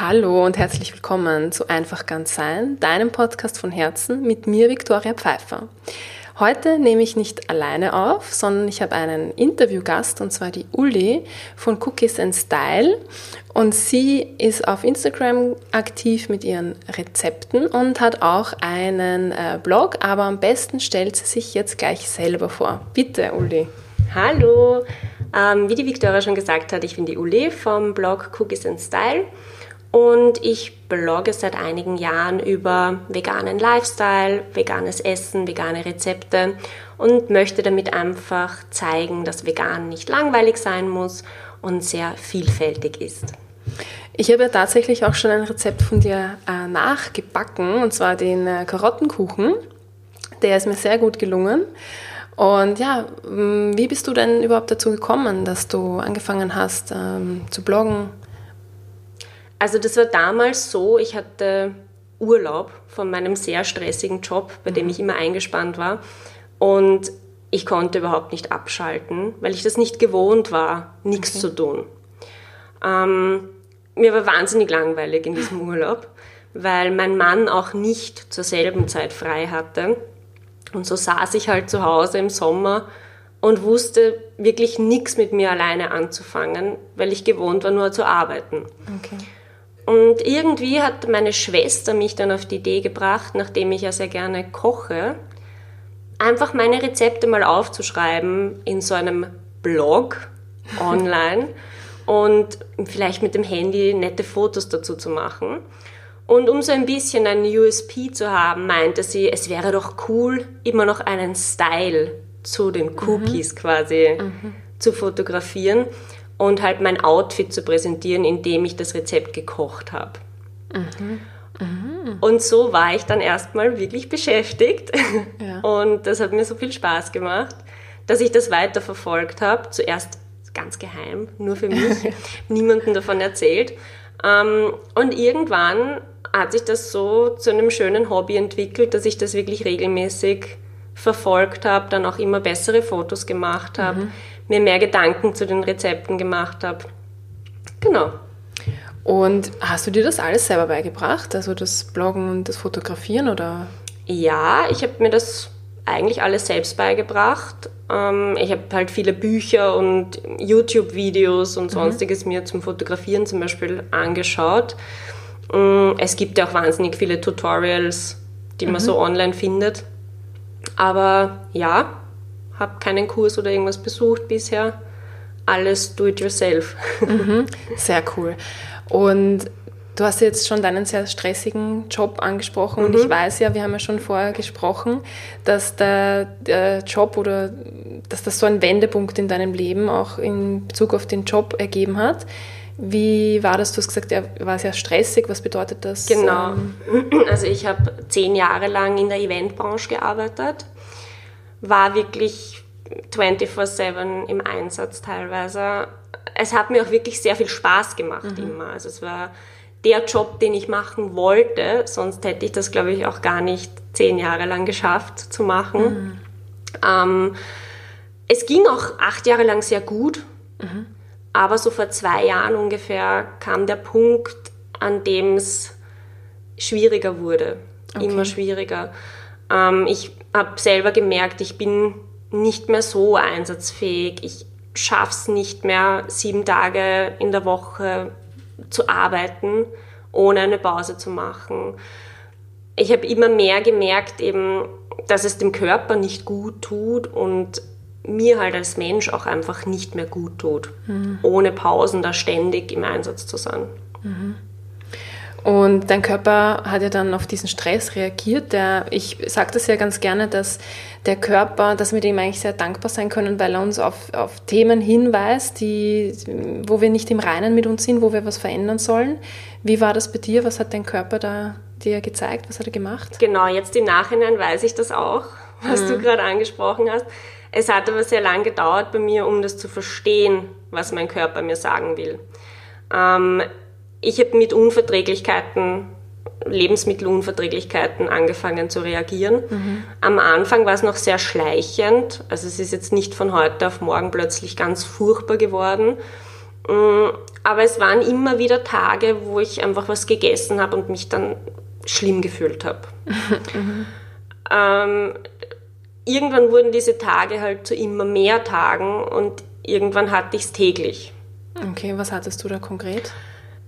Hallo und herzlich willkommen zu Einfach ganz sein, deinem Podcast von Herzen mit mir, Viktoria Pfeiffer. Heute nehme ich nicht alleine auf, sondern ich habe einen Interviewgast und zwar die Uli von Cookies and Style. Und sie ist auf Instagram aktiv mit ihren Rezepten und hat auch einen äh, Blog, aber am besten stellt sie sich jetzt gleich selber vor. Bitte, Uli. Hallo, ähm, wie die Viktoria schon gesagt hat, ich bin die Uli vom Blog Cookies and Style und ich blogge seit einigen Jahren über veganen Lifestyle, veganes Essen, vegane Rezepte und möchte damit einfach zeigen, dass vegan nicht langweilig sein muss und sehr vielfältig ist. Ich habe ja tatsächlich auch schon ein Rezept von dir äh, nachgebacken, und zwar den äh, Karottenkuchen. Der ist mir sehr gut gelungen. Und ja, wie bist du denn überhaupt dazu gekommen, dass du angefangen hast ähm, zu bloggen? Also das war damals so, ich hatte Urlaub von meinem sehr stressigen Job, bei dem mhm. ich immer eingespannt war. Und ich konnte überhaupt nicht abschalten, weil ich das nicht gewohnt war, nichts okay. zu tun. Ähm, mir war wahnsinnig langweilig in diesem Urlaub, weil mein Mann auch nicht zur selben Zeit frei hatte. Und so saß ich halt zu Hause im Sommer und wusste wirklich nichts mit mir alleine anzufangen, weil ich gewohnt war, nur zu arbeiten. Okay. Und irgendwie hat meine Schwester mich dann auf die Idee gebracht, nachdem ich ja sehr gerne koche, einfach meine Rezepte mal aufzuschreiben in so einem Blog online und vielleicht mit dem Handy nette Fotos dazu zu machen. Und um so ein bisschen ein USP zu haben, meinte sie, es wäre doch cool, immer noch einen Style zu den Cookies mhm. quasi mhm. zu fotografieren und halt mein Outfit zu präsentieren, indem ich das Rezept gekocht habe. Mhm. Mhm. Und so war ich dann erstmal wirklich beschäftigt ja. und das hat mir so viel Spaß gemacht, dass ich das weiter verfolgt habe. Zuerst ganz geheim, nur für mich, niemandem davon erzählt. Ähm, und irgendwann hat sich das so zu einem schönen Hobby entwickelt, dass ich das wirklich regelmäßig verfolgt habe, dann auch immer bessere Fotos gemacht habe, mhm mir mehr Gedanken zu den Rezepten gemacht habe. Genau. Und hast du dir das alles selber beigebracht? Also das Bloggen und das Fotografieren oder? Ja, ich habe mir das eigentlich alles selbst beigebracht. Ähm, ich habe halt viele Bücher und YouTube-Videos und mhm. sonstiges mhm. mir zum Fotografieren zum Beispiel angeschaut. Mm, es gibt ja auch wahnsinnig viele Tutorials, die man mhm. so online findet. Aber ja, habe keinen Kurs oder irgendwas besucht bisher. Alles do it yourself. Mhm, sehr cool. Und du hast jetzt schon deinen sehr stressigen Job angesprochen mhm. und ich weiß ja, wir haben ja schon vorher gesprochen, dass der, der, Job oder dass das so ein Wendepunkt in deinem Leben auch in Bezug auf den Job ergeben hat. Wie war das? Du hast gesagt, er war sehr stressig. Was bedeutet das? Genau. Also ich habe zehn Jahre lang in der Eventbranche gearbeitet war wirklich 24-7 im Einsatz teilweise. Es hat mir auch wirklich sehr viel Spaß gemacht mhm. immer. Also es war der Job, den ich machen wollte, sonst hätte ich das, glaube ich, auch gar nicht zehn Jahre lang geschafft zu machen. Mhm. Ähm, es ging auch acht Jahre lang sehr gut, mhm. aber so vor zwei Jahren ungefähr kam der Punkt, an dem es schwieriger wurde, okay. immer schwieriger. Ähm, ich habe selber gemerkt, ich bin nicht mehr so einsatzfähig. Ich schaffe es nicht mehr, sieben Tage in der Woche zu arbeiten, ohne eine Pause zu machen. Ich habe immer mehr gemerkt, eben, dass es dem Körper nicht gut tut und mir halt als Mensch auch einfach nicht mehr gut tut, mhm. ohne Pausen da ständig im Einsatz zu sein. Mhm. Und dein Körper hat ja dann auf diesen Stress reagiert. Der, ich sage das ja ganz gerne, dass der Körper, dass wir dem eigentlich sehr dankbar sein können, weil er uns auf, auf Themen hinweist, die, wo wir nicht im Reinen mit uns sind, wo wir was verändern sollen. Wie war das bei dir? Was hat dein Körper da dir gezeigt? Was hat er gemacht? Genau, jetzt im Nachhinein weiß ich das auch, was mhm. du gerade angesprochen hast. Es hat aber sehr lang gedauert bei mir, um das zu verstehen, was mein Körper mir sagen will. Ähm, ich habe mit Unverträglichkeiten, Lebensmittelunverträglichkeiten angefangen zu reagieren. Mhm. Am Anfang war es noch sehr schleichend, also es ist jetzt nicht von heute auf morgen plötzlich ganz furchtbar geworden. Mm, aber es waren immer wieder Tage, wo ich einfach was gegessen habe und mich dann schlimm gefühlt habe. ähm, irgendwann wurden diese Tage halt zu immer mehr Tagen und irgendwann hatte ich es täglich. Okay, was hattest du da konkret?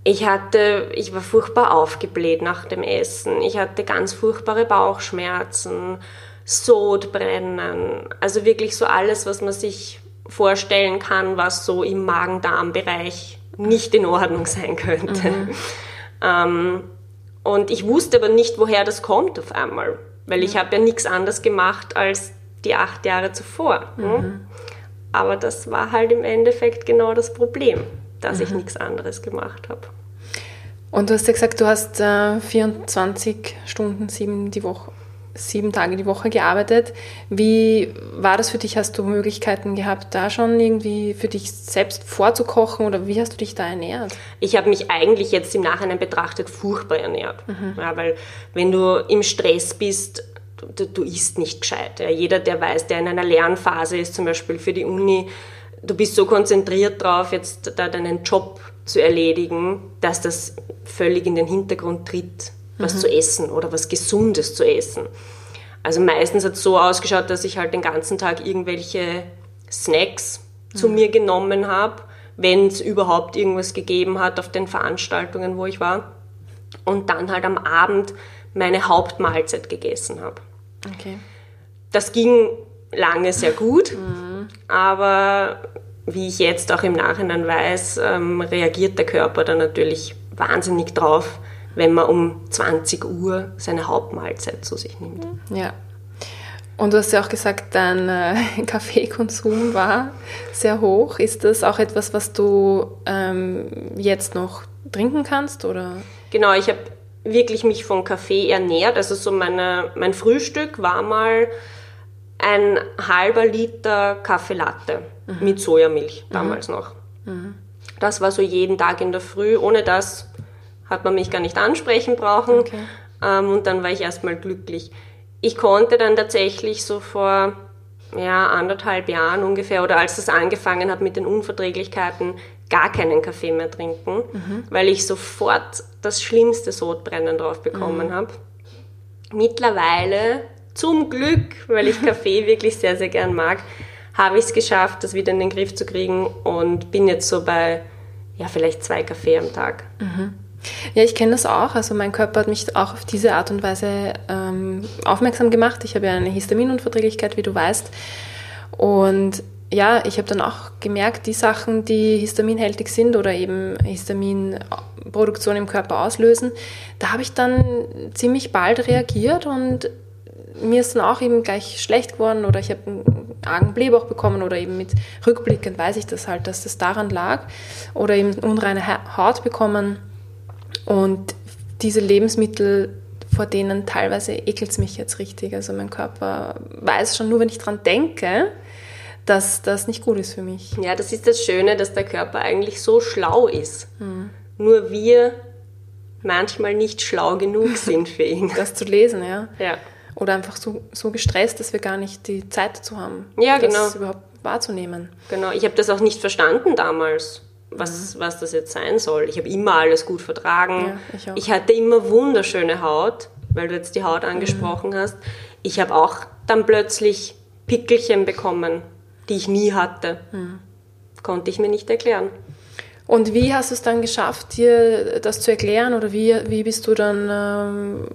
Ich hatte, ich war furchtbar aufgebläht nach dem Essen. Ich hatte ganz furchtbare Bauchschmerzen, Sodbrennen, also wirklich so alles, was man sich vorstellen kann, was so im Magen-Darm-Bereich nicht in Ordnung sein könnte. Mhm. Ähm, und ich wusste aber nicht, woher das kommt auf einmal, weil ich habe ja nichts anderes gemacht als die acht Jahre zuvor. Ne? Mhm. Aber das war halt im Endeffekt genau das Problem, dass mhm. ich nichts anderes gemacht habe. Und du hast ja gesagt, du hast äh, 24 Stunden, sieben die Woche, sieben Tage die Woche gearbeitet. Wie war das für dich? Hast du Möglichkeiten gehabt, da schon irgendwie für dich selbst vorzukochen oder wie hast du dich da ernährt? Ich habe mich eigentlich jetzt im Nachhinein betrachtet furchtbar ernährt. Mhm. Ja, weil wenn du im Stress bist, du, du isst nicht gescheit. Ja. Jeder, der weiß, der in einer Lernphase ist, zum Beispiel für die Uni, du bist so konzentriert drauf, jetzt da deinen Job zu erledigen, dass das völlig in den Hintergrund tritt was mhm. zu essen oder was Gesundes zu essen. Also meistens hat es so ausgeschaut, dass ich halt den ganzen Tag irgendwelche Snacks mhm. zu mir genommen habe, wenn es überhaupt irgendwas gegeben hat auf den Veranstaltungen, wo ich war. Und dann halt am Abend meine Hauptmahlzeit gegessen habe. Okay. Das ging lange sehr gut, mhm. Aber wie ich jetzt auch im Nachhinein weiß, ähm, reagiert der Körper dann natürlich wahnsinnig drauf, wenn man um 20 Uhr seine Hauptmahlzeit zu sich nimmt. Ja. Und du hast ja auch gesagt, dein äh, Kaffeekonsum war sehr hoch. Ist das auch etwas, was du ähm, jetzt noch trinken kannst? Oder? Genau, ich habe wirklich mich von Kaffee ernährt. Also so meine, mein Frühstück war mal ein halber Liter Kaffee Latte mhm. mit Sojamilch, damals mhm. noch. Mhm. Das war so jeden Tag in der Früh. Ohne das hat man mich gar nicht ansprechen brauchen. Okay. Ähm, und dann war ich erstmal glücklich. Ich konnte dann tatsächlich so vor ja, anderthalb Jahren ungefähr oder als das angefangen hat mit den Unverträglichkeiten, gar keinen Kaffee mehr trinken, mhm. weil ich sofort das schlimmste Sodbrennen drauf bekommen mhm. habe. Mittlerweile, zum Glück, weil ich Kaffee wirklich sehr, sehr gern mag, habe ich es geschafft, das wieder in den Griff zu kriegen und bin jetzt so bei, ja, vielleicht zwei Kaffee am Tag. Mhm. Ja, ich kenne das auch. Also mein Körper hat mich auch auf diese Art und Weise ähm, aufmerksam gemacht. Ich habe ja eine Histaminunverträglichkeit, wie du weißt. Und ja, ich habe dann auch gemerkt, die Sachen, die histaminhältig sind oder eben Histaminproduktion im Körper auslösen, da habe ich dann ziemlich bald reagiert und mir ist dann auch eben gleich schlecht geworden oder ich habe einen argen Blähbauch bekommen oder eben mit rückblickend weiß ich das halt, dass das daran lag oder eben unreine Haut bekommen und diese Lebensmittel, vor denen teilweise ekelt es mich jetzt richtig. Also mein Körper weiß schon nur, wenn ich dran denke, dass das nicht gut ist für mich. Ja, das ist das Schöne, dass der Körper eigentlich so schlau ist. Hm. Nur wir manchmal nicht schlau genug sind für ihn. Das zu lesen, ja. Ja. Oder einfach so, so gestresst, dass wir gar nicht die Zeit dazu haben, ja, genau. das überhaupt wahrzunehmen. Genau, ich habe das auch nicht verstanden damals was, mhm. was das jetzt sein soll. Ich habe immer alles gut vertragen. Ja, ich, ich, hatte immer wunderschöne Haut, weil du jetzt die Haut angesprochen mhm. hast. Ich habe auch dann plötzlich Pickelchen bekommen, die ich nie hatte. Mhm. Konnte ich mir nicht erklären. Und wie hast du es dann geschafft, dir das zu erklären? Oder wie, wie bist du dann ähm,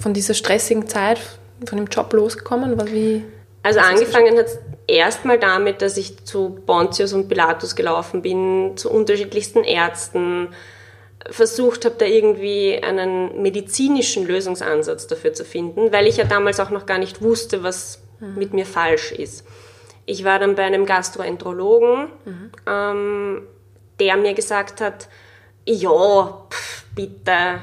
von dieser stressigen Zeit, von dem Job losgekommen? Wie, also angefangen hat es erstmal damit, dass ich zu Pontius und Pilatus gelaufen bin, zu unterschiedlichsten Ärzten, versucht habe, da irgendwie einen medizinischen Lösungsansatz dafür zu finden, weil ich ja damals auch noch gar nicht wusste, was mhm. mit mir falsch ist. Ich war dann bei einem Gastroenterologen, mhm. ähm, der mir gesagt hat, ja, pff, bitte,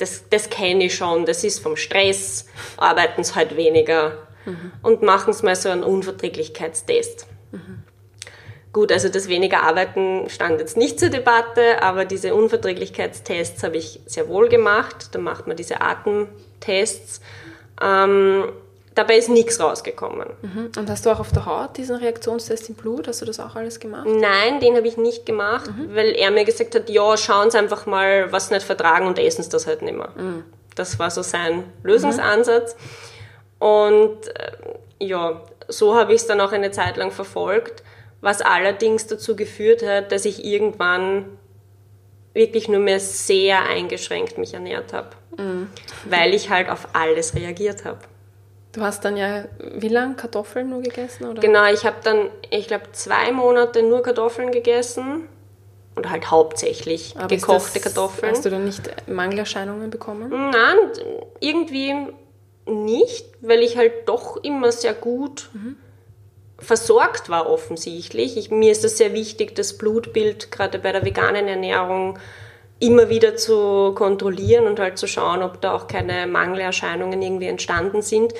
das, das kenne ich schon, das ist vom Stress, arbeiten Sie halt weniger, mhm. und machen es mal so einen Unverträglichkeitstest. Mhm. Gut, also das weniger Arbeiten stand jetzt nicht zur Debatte, aber diese Unverträglichkeitstests habe ich sehr wohl gemacht. Da macht man diese Atemtests. Ähm, dabei ist nichts rausgekommen. Mhm. Und hast du auch auf der Haut diesen Reaktionstest im Blut? Hast du das auch alles gemacht? Nein, den habe ich nicht gemacht, mhm. weil er mir gesagt hat, ja, schauen Sie einfach mal, was Sie nicht vertragen und essen Sie das halt nicht mehr. Mhm. Das war so sein Lösungsansatz. Und äh, ja, so habe ich es dann auch eine Zeit lang verfolgt, was allerdings dazu geführt hat, dass ich irgendwann wirklich nur mehr sehr eingeschränkt mich ernährt habe, mhm. weil ich halt auf alles reagiert habe. Du hast dann ja wie lange Kartoffeln nur gegessen? Oder? Genau, ich habe dann, ich glaube, zwei Monate nur Kartoffeln gegessen und halt hauptsächlich Aber gekochte das, Kartoffeln. Hast du dann nicht Mangelerscheinungen bekommen? Nein, irgendwie nicht, weil ich halt doch immer sehr gut mhm. versorgt war offensichtlich. Ich, mir ist es sehr wichtig, das Blutbild gerade bei der veganen Ernährung immer wieder zu kontrollieren und halt zu schauen, ob da auch keine Mangelerscheinungen irgendwie entstanden sind.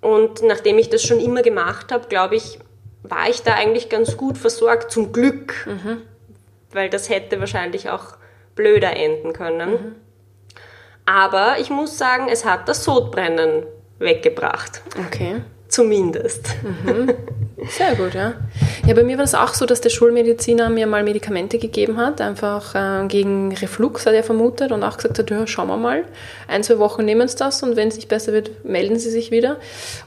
Und nachdem ich das schon immer gemacht habe, glaube ich, war ich da eigentlich ganz gut versorgt, zum Glück. Mhm. Weil das hätte wahrscheinlich auch blöder enden können. Mhm. Aber ich muss sagen, es hat das Sodbrennen weggebracht. Okay. Zumindest. Mhm. Sehr gut, ja. Ja, bei mir war es auch so, dass der Schulmediziner mir mal Medikamente gegeben hat, einfach äh, gegen Reflux, hat er vermutet, und auch gesagt hat, ja, schauen wir mal, ein, zwei Wochen nehmen Sie das und wenn es nicht besser wird, melden Sie sich wieder.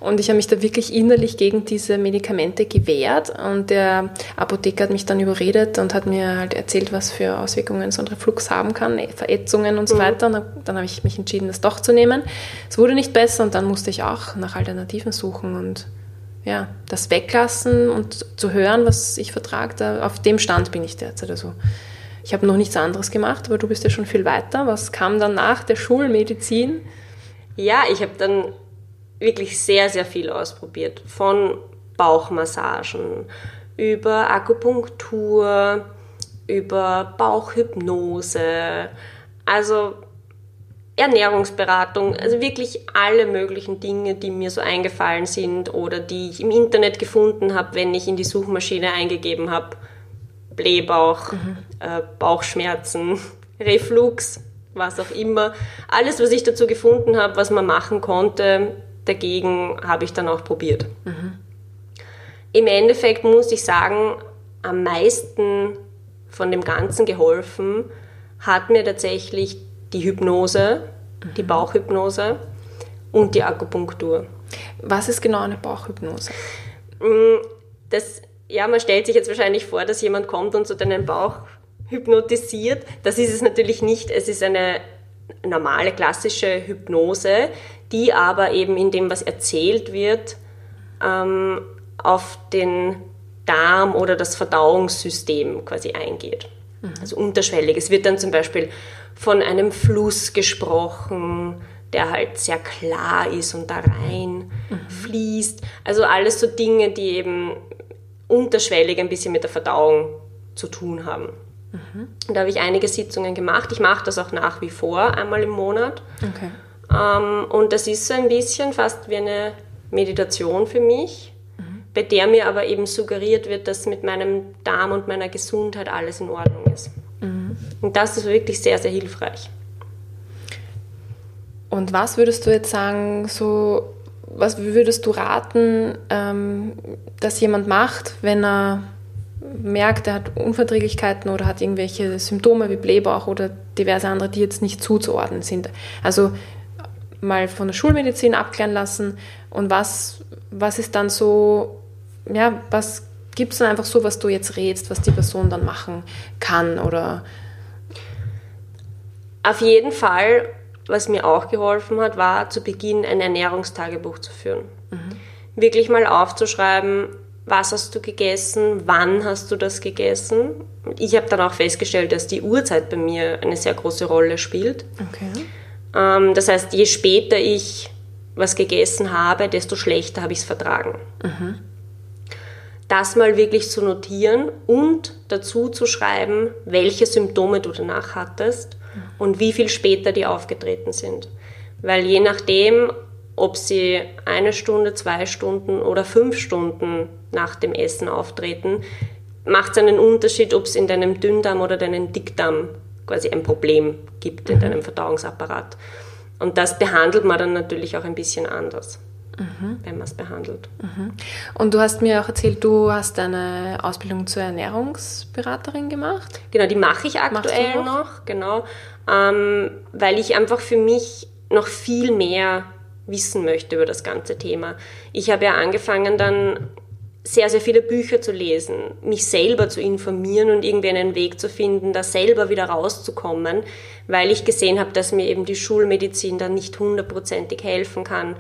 Und ich habe mich da wirklich innerlich gegen diese Medikamente gewehrt und der Apotheker hat mich dann überredet und hat mir halt erzählt, was für Auswirkungen so ein Reflux haben kann, Verätzungen und so mhm. weiter. Und dann, dann habe ich mich entschieden, das doch zu nehmen. Es wurde nicht besser und dann musste ich auch nach Alternativen suchen und ja, das weglassen und zu hören, was ich vertrage, auf dem Stand bin ich derzeit. Also ich habe noch nichts anderes gemacht, aber du bist ja schon viel weiter. Was kam dann nach der Schulmedizin? Ja, ich habe dann wirklich sehr, sehr viel ausprobiert. Von Bauchmassagen über Akupunktur, über Bauchhypnose. Also Ernährungsberatung, also wirklich alle möglichen Dinge, die mir so eingefallen sind oder die ich im Internet gefunden habe, wenn ich in die Suchmaschine eingegeben habe, Blähbauch, mhm. äh, Bauchschmerzen, Reflux, was auch immer. Alles, was ich dazu gefunden habe, was man machen konnte, dagegen habe ich dann auch probiert. Mhm. Im Endeffekt muss ich sagen, am meisten von dem Ganzen geholfen hat mir tatsächlich die Hypnose, die mhm. Bauchhypnose und die Akupunktur. Was ist genau eine Bauchhypnose? Mm, das, ja, man stellt sich jetzt wahrscheinlich vor, dass jemand kommt und so deinen Bauch hypnotisiert. Das ist es natürlich nicht. Es ist eine normale, klassische Hypnose, die aber eben in dem, was erzählt wird, ähm, auf den Darm oder das Verdauungssystem quasi eingeht. Mhm. Also unterschwellig. Es wird dann zum Beispiel von einem Fluss gesprochen, der halt sehr klar ist und da rein mhm. fließt. Also alles so Dinge, die eben unterschwellig ein bisschen mit der Verdauung zu tun haben. Mhm. Und da habe ich einige Sitzungen gemacht. Ich mache das auch nach wie vor, einmal im Monat. Okay. Ähm, und das ist so ein bisschen fast wie eine Meditation für mich. Bei der mir aber eben suggeriert wird, dass mit meinem Darm und meiner Gesundheit alles in Ordnung ist. Mhm. Und das ist wirklich sehr, sehr hilfreich. Und was würdest du jetzt sagen, so, was würdest du raten, ähm, dass jemand macht, wenn er merkt, er hat Unverträglichkeiten oder hat irgendwelche Symptome wie Blähbauch oder diverse andere, die jetzt nicht zuzuordnen sind? Also mal von der Schulmedizin abklären lassen und was, was ist dann so, ja, was Gibt es dann einfach so, was du jetzt rätst, was die Person dann machen kann oder? Auf jeden Fall, was mir auch geholfen hat, war zu Beginn ein Ernährungstagebuch zu führen. Mhm. Wirklich mal aufzuschreiben, was hast du gegessen, wann hast du das gegessen. Ich habe dann auch festgestellt, dass die Uhrzeit bei mir eine sehr große Rolle spielt. Okay. Ähm, das heißt, je später ich was gegessen habe, desto schlechter habe ich es vertragen. Mhm das mal wirklich zu notieren und dazu zu schreiben, welche Symptome du danach hattest und wie viel später die aufgetreten sind. Weil je nachdem, ob sie eine Stunde, zwei Stunden oder fünf Stunden nach dem Essen auftreten, macht es einen Unterschied, ob es in deinem Dünndarm oder deinem Dickdarm quasi ein Problem gibt in mhm. deinem Verdauungsapparat. Und das behandelt man dann natürlich auch ein bisschen anders. Mhm. wenn man es behandelt. Mhm. Und du hast mir auch erzählt, du hast eine Ausbildung zur Ernährungsberaterin gemacht. Genau, die mache ich aktuell noch? noch? genau, ähm, weil ich einfach für mich noch viel mehr wissen möchte über das ganze Thema. Ich habe ja angefangen dann sehr, sehr viele Bücher zu lesen, mich selber zu informieren und irgendwie einen Weg zu finden, da selber wieder rauszukommen, weil ich gesehen habe, dass mir eben die Schulmedizin dann nicht hundertprozentig helfen kann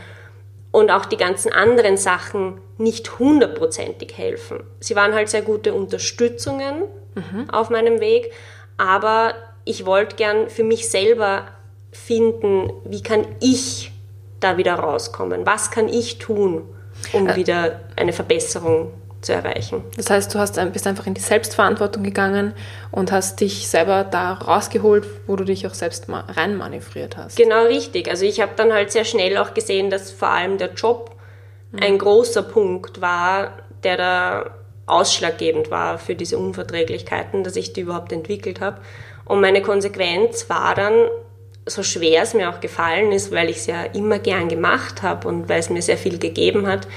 und auch die ganzen anderen Sachen nicht hundertprozentig helfen. Sie waren halt sehr gute Unterstützungen mhm. auf meinem Weg, aber ich wollte gern für mich selber finden, wie kann ich da wieder rauskommen? Was kann ich tun? um wieder eine Verbesserung zu erreichen. Das heißt, du hast, bist einfach in die Selbstverantwortung gegangen und hast dich selber da rausgeholt, wo du dich auch selbst reinmanövriert hast. Genau, richtig. Also ich habe dann halt sehr schnell auch gesehen, dass vor allem der Job mhm. ein großer Punkt war, der da ausschlaggebend war für diese Unverträglichkeiten, dass ich die überhaupt entwickelt habe. Und meine Konsequenz war dann, so schwer es mir auch gefallen ist, weil ich es ja immer gern gemacht habe und weil es mir sehr viel gegeben hat,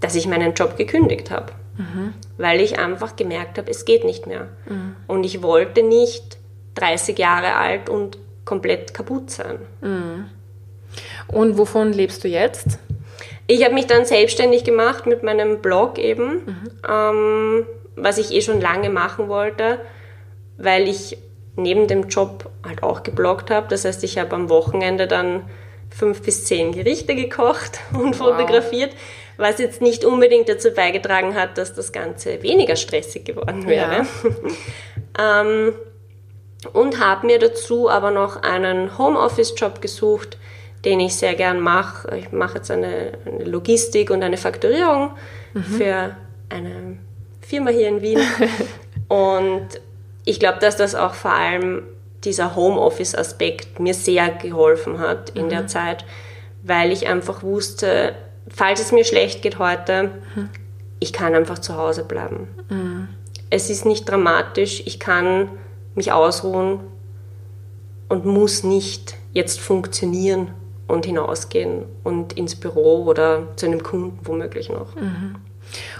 dass ich meinen Job gekündigt habe. Mhm. Weil ich einfach gemerkt habe, es geht nicht mehr. Mhm. Und ich wollte nicht 30 Jahre alt und komplett kaputt sein. Mhm. Und wovon lebst du jetzt? Ich habe mich dann selbstständig gemacht mit meinem Blog eben, ähm, was ich eh schon lange machen wollte, weil ich neben dem Job halt auch gebloggt habe. Das heißt, ich habe am Wochenende dann fünf bis zehn Gerichte gekocht und wow. fotografiert, was jetzt nicht unbedingt dazu beigetragen hat, dass das Ganze weniger stressig geworden wäre. Ja. ähm, und habe mir dazu aber noch einen Homeoffice-Job gesucht, den ich sehr gern mache. Ich mache jetzt eine, eine, Logistik und eine Fakturierung mhm. für eine Firma hier in Wien. und ich glaube, dass das auch vor allem dieser Homeoffice-Aspekt mir sehr geholfen hat in mhm. der Zeit, weil ich einfach wusste, falls es mir schlecht geht heute, mhm. ich kann einfach zu Hause bleiben. Mhm. Es ist nicht dramatisch, ich kann mich ausruhen und muss nicht jetzt funktionieren und hinausgehen und ins Büro oder zu einem Kunden womöglich noch. Mhm.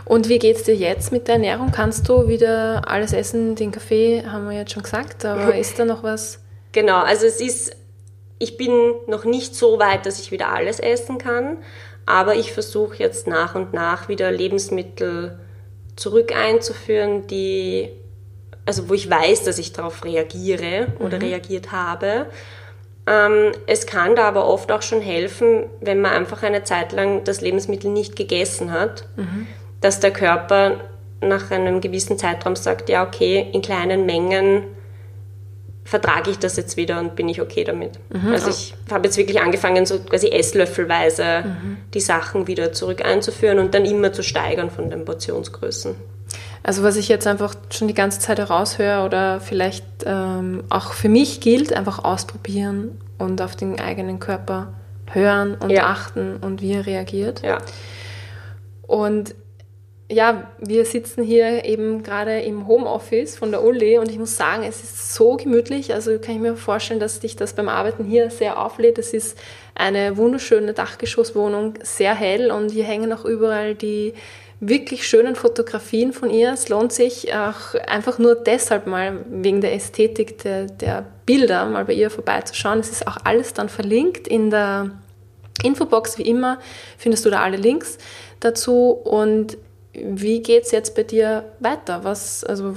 Und wie geht es dir jetzt mit der Ernährung? Kannst du wieder alles essen? Den Kaffee haben wir jetzt schon gesagt, aber ist da noch was? Genau, also es ist, ich bin noch nicht so weit, dass ich wieder alles essen kann, aber ich versuche jetzt nach und nach wieder Lebensmittel zurück einzuführen, die, also wo ich weiß, dass ich darauf reagiere oder mhm. reagiert habe. Ähm, es kann da aber oft auch schon helfen, wenn man einfach eine Zeit lang das Lebensmittel nicht gegessen hat. Mhm dass der Körper nach einem gewissen Zeitraum sagt, ja, okay, in kleinen Mengen vertrage ich das jetzt wieder und bin ich okay damit. Mhm. Also ich habe jetzt wirklich angefangen, so quasi esslöffelweise mhm. die Sachen wieder zurück einzuführen und dann immer zu steigern von den Portionsgrößen. Also was ich jetzt einfach schon die ganze Zeit heraushöre oder vielleicht ähm, auch für mich gilt, einfach ausprobieren und auf den eigenen Körper hören und ja. achten und wie er reagiert. Ja. Und ja, wir sitzen hier eben gerade im Homeoffice von der Uli und ich muss sagen, es ist so gemütlich. Also kann ich mir vorstellen, dass dich das beim Arbeiten hier sehr auflädt. Es ist eine wunderschöne Dachgeschosswohnung, sehr hell und hier hängen auch überall die wirklich schönen Fotografien von ihr. Es lohnt sich auch einfach nur deshalb mal wegen der Ästhetik der, der Bilder mal bei ihr vorbeizuschauen. Es ist auch alles dann verlinkt in der Infobox, wie immer, findest du da alle Links dazu und wie geht es jetzt bei dir weiter? Was, also,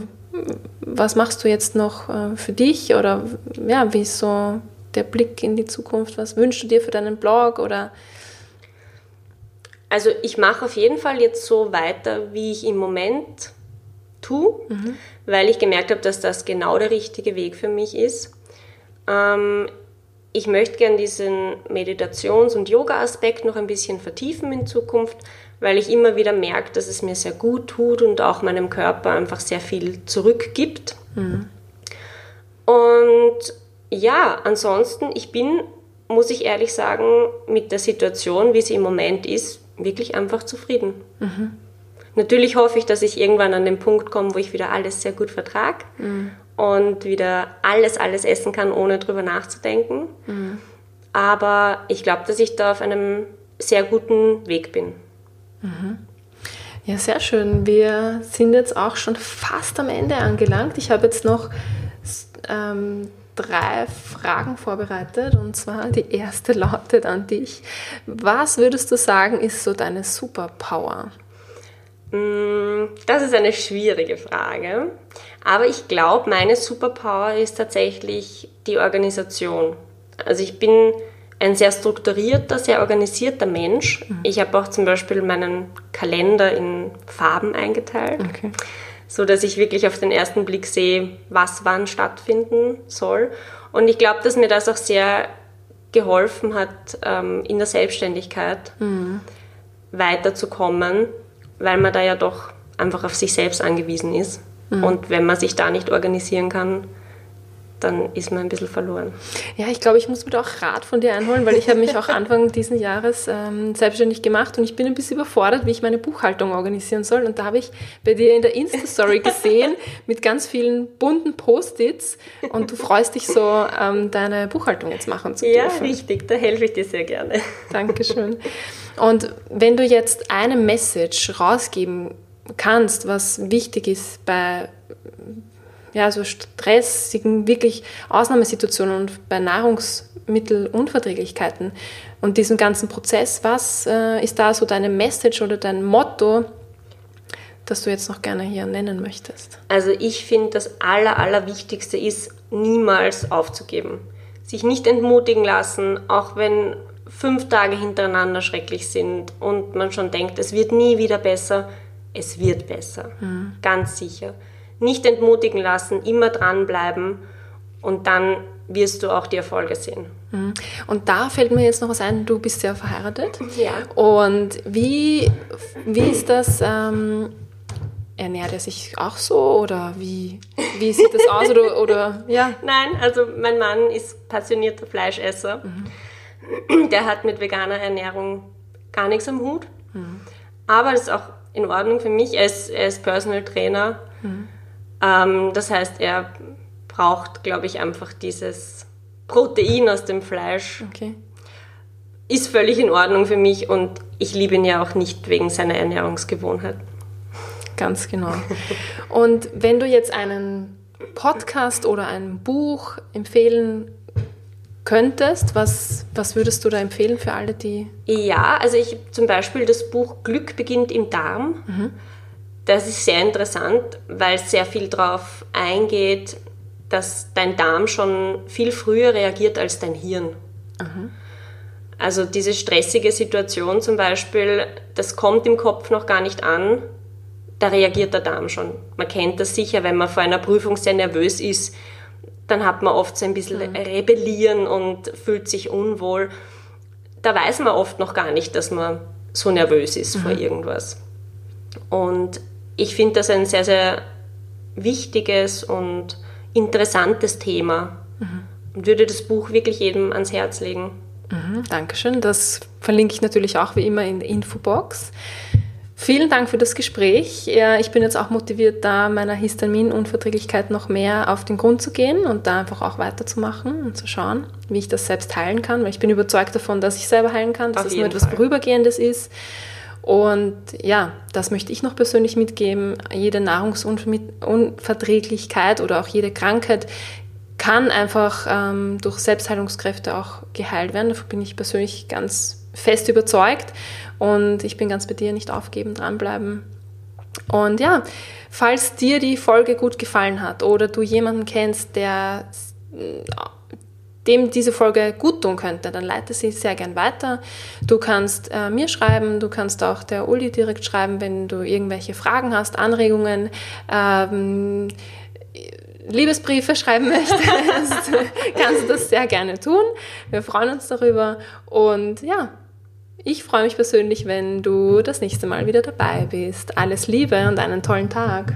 was machst du jetzt noch äh, für dich? Oder ja, wie ist so der Blick in die Zukunft? Was wünschst du dir für deinen Blog? Oder also ich mache auf jeden Fall jetzt so weiter, wie ich im Moment tue, mhm. weil ich gemerkt habe, dass das genau der richtige Weg für mich ist. Ähm, ich möchte gerne diesen Meditations- und Yoga-Aspekt noch ein bisschen vertiefen in Zukunft, weil ich immer wieder merke, dass es mir sehr gut tut und auch meinem Körper einfach sehr viel zurückgibt. Mhm. Und ja, ansonsten, ich bin, muss ich ehrlich sagen, mit der Situation, wie sie im Moment ist, wirklich einfach zufrieden. Mhm. Natürlich hoffe ich, dass ich irgendwann an den Punkt komme, wo ich wieder alles sehr gut vertrage mhm. und wieder alles, alles essen kann, ohne drüber nachzudenken. Mhm. Aber ich glaube, dass ich da auf einem sehr guten Weg bin. Ja, sehr schön. Wir sind jetzt auch schon fast am Ende angelangt. Ich habe jetzt noch ähm, drei Fragen vorbereitet und zwar die erste lautet an dich. Was würdest du sagen, ist so deine Superpower? Mm, das ist eine schwierige Frage, aber ich glaube, meine Superpower ist tatsächlich die Organisation. Also ich bin ein sehr strukturierter, sehr organisierter Mensch. Mhm. Ich habe auch zum Beispiel meinen Kalender in Farben eingeteilt. Okay so dass ich wirklich auf den ersten Blick sehe, was wann stattfinden soll. Und ich glaube, dass mir das auch sehr geholfen hat, ähm, in der Selbstständigkeit mhm. weiterzukommen, weil man da ja doch einfach auf sich selbst angewiesen ist. Mhm. Und wenn man sich da nicht organisieren kann, dann ist man ein bisschen verloren. Ja, ich glaube, ich muss mir da auch Rat von dir einholen, weil ich habe mich auch Anfang dieses Jahres ähm, selbstständig gemacht und ich bin ein bisschen überfordert, wie ich meine Buchhaltung organisieren soll. Und da habe ich bei dir in der Insta-Story gesehen mit ganz vielen bunten Post-its und du freust dich so, ähm, deine Buchhaltung jetzt machen zu dürfen. Ja, richtig, da helfe ich dir sehr gerne. Dankeschön. Und wenn du jetzt eine Message rausgeben kannst, was wichtig ist bei ja, so stressigen, wirklich Ausnahmesituationen und bei Nahrungsmittelunverträglichkeiten und diesem ganzen Prozess, was äh, ist da so deine Message oder dein Motto, das du jetzt noch gerne hier nennen möchtest? Also ich finde, das Aller, Allerwichtigste ist, niemals aufzugeben. Sich nicht entmutigen lassen, auch wenn fünf Tage hintereinander schrecklich sind und man schon denkt, es wird nie wieder besser. Es wird besser, mhm. ganz sicher nicht entmutigen lassen, immer dranbleiben und dann wirst du auch die Erfolge sehen. Mhm. Und da fällt mir jetzt noch was ein, du bist ja verheiratet. Ja. Und wie, wie ist das? Ähm, ernährt er sich auch so oder wie, wie sieht das aus? Oder, oder, ja? Nein, also mein Mann ist passionierter Fleischesser. Mhm. Der hat mit veganer Ernährung gar nichts am Hut. Mhm. Aber das ist auch in Ordnung für mich. Er ist, er ist Personal Trainer. Mhm. Ähm, das heißt, er braucht, glaube ich, einfach dieses Protein aus dem Fleisch. Okay. Ist völlig in Ordnung für mich und ich liebe ihn ja auch nicht wegen seiner Ernährungsgewohnheit. Ganz genau. Und wenn du jetzt einen Podcast oder ein Buch empfehlen könntest, was, was würdest du da empfehlen für alle, die. Ja, also ich zum Beispiel das Buch Glück beginnt im Darm. Mhm das ist sehr interessant, weil es sehr viel darauf eingeht, dass dein Darm schon viel früher reagiert als dein Hirn. Mhm. Also diese stressige Situation zum Beispiel, das kommt im Kopf noch gar nicht an, da reagiert der Darm schon. Man kennt das sicher, wenn man vor einer Prüfung sehr nervös ist, dann hat man oft so ein bisschen mhm. Rebellieren und fühlt sich unwohl. Da weiß man oft noch gar nicht, dass man so nervös ist mhm. vor irgendwas. Und ich finde das ein sehr, sehr wichtiges und interessantes Thema mhm. und würde das Buch wirklich jedem ans Herz legen. Mhm, Dankeschön. Das verlinke ich natürlich auch wie immer in der Infobox. Vielen Dank für das Gespräch. Ich bin jetzt auch motiviert, da meiner Histaminunverträglichkeit noch mehr auf den Grund zu gehen und da einfach auch weiterzumachen und zu schauen, wie ich das selbst heilen kann, weil ich bin überzeugt davon, dass ich selber heilen kann, dass es das nur etwas Fall. Vorübergehendes ist und ja, das möchte ich noch persönlich mitgeben. Jede Nahrungsunverträglichkeit oder auch jede Krankheit kann einfach ähm, durch Selbstheilungskräfte auch geheilt werden. Davon bin ich persönlich ganz fest überzeugt. Und ich bin ganz bei dir, nicht aufgeben, dranbleiben. Und ja, falls dir die Folge gut gefallen hat oder du jemanden kennst, der dem diese Folge gut tun könnte, dann leite sie sehr gern weiter. Du kannst äh, mir schreiben, du kannst auch der Uli direkt schreiben, wenn du irgendwelche Fragen hast, Anregungen, ähm, Liebesbriefe schreiben möchtest, kannst du das sehr gerne tun. Wir freuen uns darüber und ja, ich freue mich persönlich, wenn du das nächste Mal wieder dabei bist. Alles Liebe und einen tollen Tag.